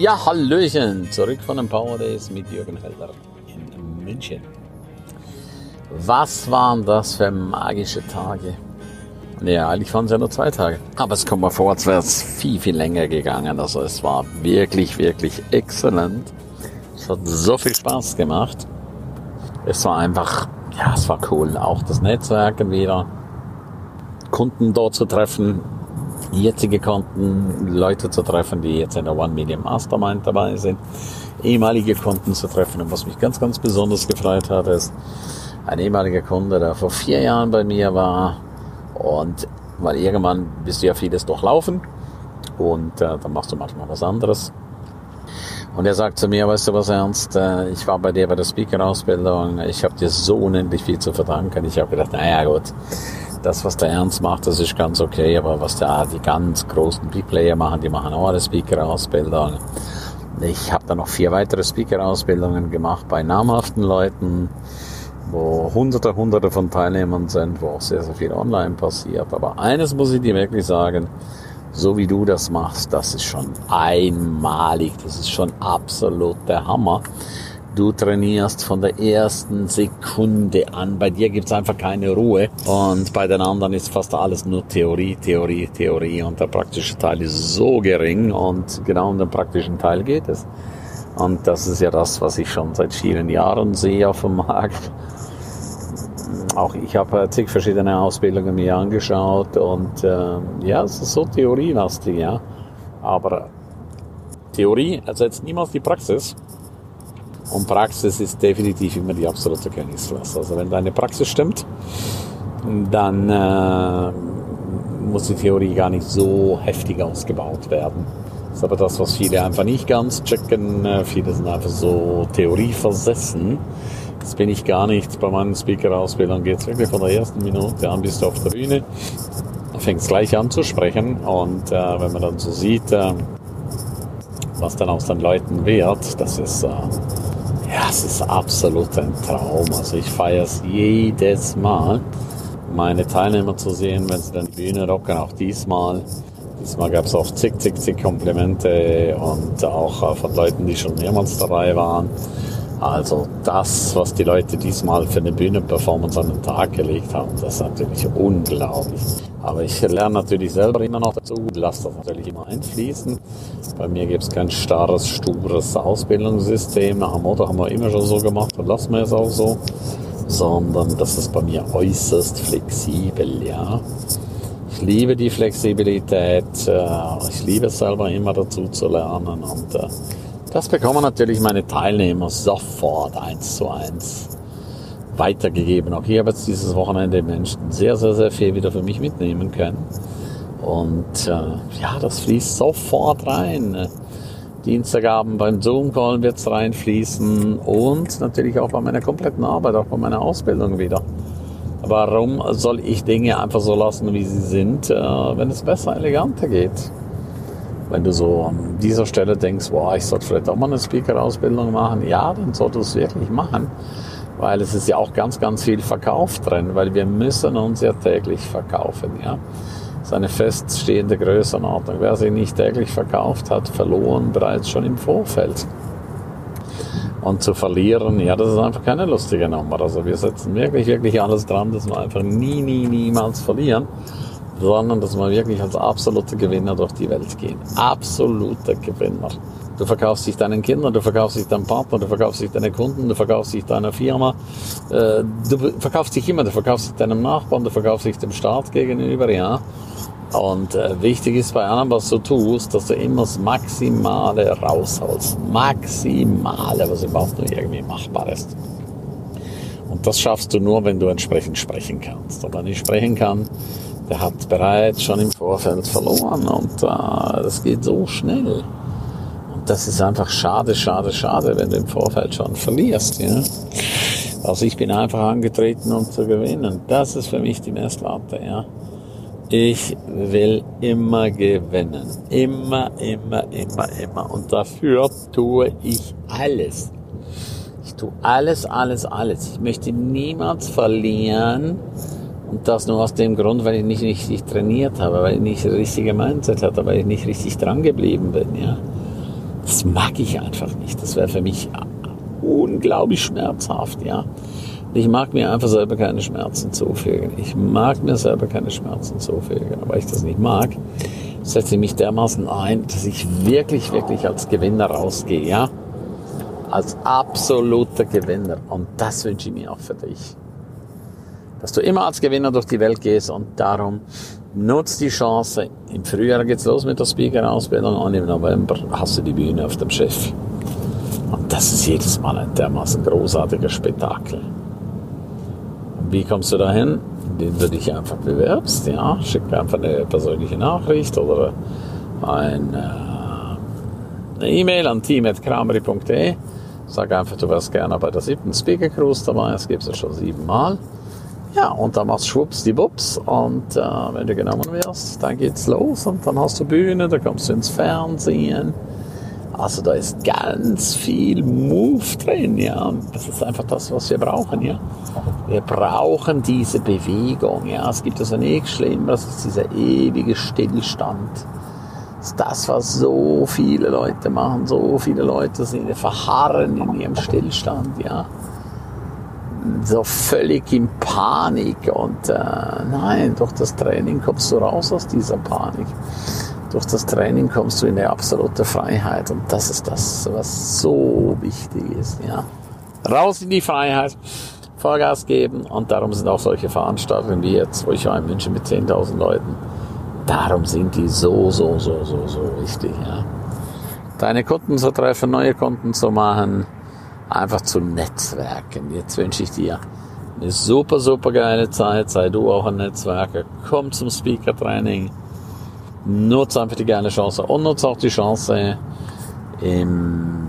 Ja, Hallöchen, zurück von den Power Days mit Jürgen Helder in München. Was waren das für magische Tage? Ja, eigentlich waren es ja nur zwei Tage. Aber es kommt mir vor, als wäre es viel, viel länger gegangen. Also es war wirklich, wirklich exzellent. Es hat so viel Spaß gemacht. Es war einfach, ja, es war cool. Auch das Netzwerken wieder. Kunden dort zu treffen, jetzige Kunden, Leute zu treffen, die jetzt in der One Million Mastermind dabei sind, ehemalige Kunden zu treffen. Und was mich ganz, ganz besonders gefreut hat, ist ein ehemaliger Kunde, der vor vier Jahren bei mir war. Und weil irgendwann bist du ja vieles durchlaufen und äh, dann machst du manchmal was anderes. Und er sagt zu mir, weißt du was Ernst, äh, ich war bei dir bei der Speaker-Ausbildung, ich habe dir so unendlich viel zu verdanken. Ich habe gedacht, naja gut, das, was der Ernst macht, das ist ganz okay, aber was da die ganz großen Big Player machen, die machen auch eine Speaker-Ausbildung. Ich habe da noch vier weitere Speaker-Ausbildungen gemacht bei namhaften Leuten, wo hunderte, hunderte von Teilnehmern sind, wo auch sehr, sehr viel online passiert. Aber eines muss ich dir wirklich sagen, so wie du das machst, das ist schon einmalig, das ist schon absolut der Hammer. Du trainierst von der ersten Sekunde an. Bei dir gibt's einfach keine Ruhe. Und bei den anderen ist fast alles nur Theorie, Theorie, Theorie. Und der praktische Teil ist so gering. Und genau um den praktischen Teil geht es. Und das ist ja das, was ich schon seit vielen Jahren sehe auf dem Markt. Auch ich habe zig verschiedene Ausbildungen mir angeschaut und äh, ja, es ist so theorielastig, ja. Aber Theorie ersetzt niemals die Praxis. Und Praxis ist definitiv immer die absolute Königsklasse. Also wenn deine Praxis stimmt, dann äh, muss die Theorie gar nicht so heftig ausgebaut werden. Das ist aber das, was viele einfach nicht ganz checken. Äh, viele sind einfach so theorieversessen. Das bin ich gar nicht. Bei meinen Speaker-Ausbildungen geht es wirklich von der ersten Minute an bis du auf der Bühne. Fängst gleich an zu sprechen und äh, wenn man dann so sieht, äh, was dann aus den Leuten wird, das ist äh, ja, es ist absolut ein Traum. Also ich feiere es jedes Mal, meine Teilnehmer zu sehen, wenn sie dann die Bühne rocken, auch diesmal. Diesmal gab es auch zig, zig, zig Komplimente und auch von Leuten, die schon mehrmals dabei waren. Also das, was die Leute diesmal für eine Bühnenperformance an den Tag gelegt haben, das ist natürlich unglaublich. Aber ich lerne natürlich selber immer noch dazu, lasse das natürlich immer einfließen. Bei mir gibt es kein starres, stures Ausbildungssystem. Nach dem Motto haben wir immer schon so gemacht und lassen wir es auch so. Sondern das ist bei mir äußerst flexibel, ja. Ich liebe die Flexibilität. Äh, ich liebe es selber immer dazu zu lernen und äh, das bekommen natürlich meine Teilnehmer sofort eins zu eins weitergegeben. Auch hier habe jetzt dieses Wochenende Menschen sehr, sehr, sehr viel wieder für mich mitnehmen können. Und äh, ja, das fließt sofort rein. Dienstagabend beim Zoom-Call wird es reinfließen und natürlich auch bei meiner kompletten Arbeit, auch bei meiner Ausbildung wieder. Warum soll ich Dinge einfach so lassen, wie sie sind, äh, wenn es besser, eleganter geht? Wenn du so an dieser Stelle denkst, boah, ich sollte vielleicht auch mal eine Speaker-Ausbildung machen, ja, dann solltest du es wirklich machen, weil es ist ja auch ganz, ganz viel Verkauf drin, weil wir müssen uns ja täglich verkaufen, ja. Das ist eine feststehende Größenordnung. Wer sich nicht täglich verkauft hat, verloren bereits schon im Vorfeld. Und zu verlieren, ja, das ist einfach keine lustige Nummer. Also wir setzen wirklich, wirklich alles dran, dass wir einfach nie, nie, niemals verlieren sondern dass wir wirklich als absolute Gewinner durch die Welt gehen. Absolute Gewinner. Du verkaufst dich deinen Kindern, du verkaufst dich deinem Partner, du verkaufst dich deinen Kunden, du verkaufst dich deiner Firma, äh, du verkaufst dich immer, du verkaufst dich deinem Nachbarn, du verkaufst dich dem Staat gegenüber, ja. Und äh, wichtig ist bei allem, was du tust, dass du immer das Maximale rausholst. Maximale, was überhaupt nur irgendwie machbar ist. Und das schaffst du nur, wenn du entsprechend sprechen kannst. Und wenn ich sprechen kann, der hat bereits schon im Vorfeld verloren und äh, das geht so schnell. Und das ist einfach schade, schade, schade, wenn du im Vorfeld schon verlierst. Ja? Also ich bin einfach angetreten, um zu gewinnen. Das ist für mich die Messlatte. Ja? Ich will immer gewinnen. Immer, immer, immer, immer. Und dafür tue ich alles. Ich tue alles, alles, alles. Ich möchte niemals verlieren und das nur aus dem Grund, weil ich nicht richtig trainiert habe, weil ich nicht das richtige Mindset hatte, weil ich nicht richtig dran geblieben bin, ja. Das mag ich einfach nicht. Das wäre für mich unglaublich schmerzhaft, ja. Ich mag mir einfach selber keine Schmerzen zufügen. Ich mag mir selber keine Schmerzen zufügen. Aber ich das nicht mag, setze ich mich dermaßen ein, dass ich wirklich, wirklich als Gewinner rausgehe, ja. Als absoluter Gewinner. Und das wünsche ich mir auch für dich. Dass du immer als Gewinner durch die Welt gehst und darum nutzt die Chance. Im Frühjahr geht's los mit der Speaker-Ausbildung und im November hast du die Bühne auf dem Schiff. Und das ist jedes Mal ein dermaßen großartiger Spektakel. Wie kommst du dahin? Indem du dich einfach bewerbst, ja. Schick einfach eine persönliche Nachricht oder ein, äh, eine E-Mail an team.kramery.de. Sag einfach, du wärst gerne bei der siebten Speaker Cruise dabei. Das gibt es ja schon siebenmal. Ja, und dann machst du schwupps die Bubs und äh, wenn du genommen wirst, dann geht's los und dann hast du Bühne, da kommst du ins Fernsehen. Also da ist ganz viel Move drin, ja. Das ist einfach das, was wir brauchen, ja. Wir brauchen diese Bewegung, ja. Es gibt also nichts Schlimmeres als dieser ewige Stillstand. Das ist das, was so viele Leute machen. So viele Leute sind verharren in ihrem Stillstand, ja so völlig in Panik und äh, nein, durch das Training kommst du raus aus dieser Panik. Durch das Training kommst du in eine absolute Freiheit und das ist das, was so wichtig ist. Ja. Raus in die Freiheit, Vollgas geben und darum sind auch solche Veranstaltungen wie jetzt, wo ich war in München mit 10.000 Leuten, darum sind die so, so, so, so, so wichtig. Ja. Deine Kunden zu treffen, neue Kunden zu machen, einfach zu netzwerken. Jetzt wünsche ich dir eine super, super geile Zeit. Sei du auch ein Netzwerker. Komm zum Speaker-Training. Nutze einfach die geile Chance und nutze auch die Chance im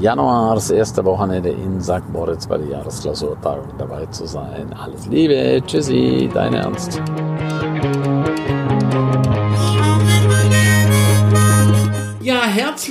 Januar, das erste Wochenende in St. Moritz bei der Jahresklausurtagung dabei zu sein. Alles Liebe, tschüssi, dein Ernst.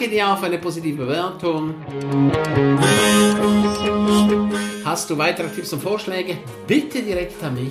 Danke dir für eine positive Bewertung. Hast du weitere Tipps und Vorschläge? Bitte direkt an mich.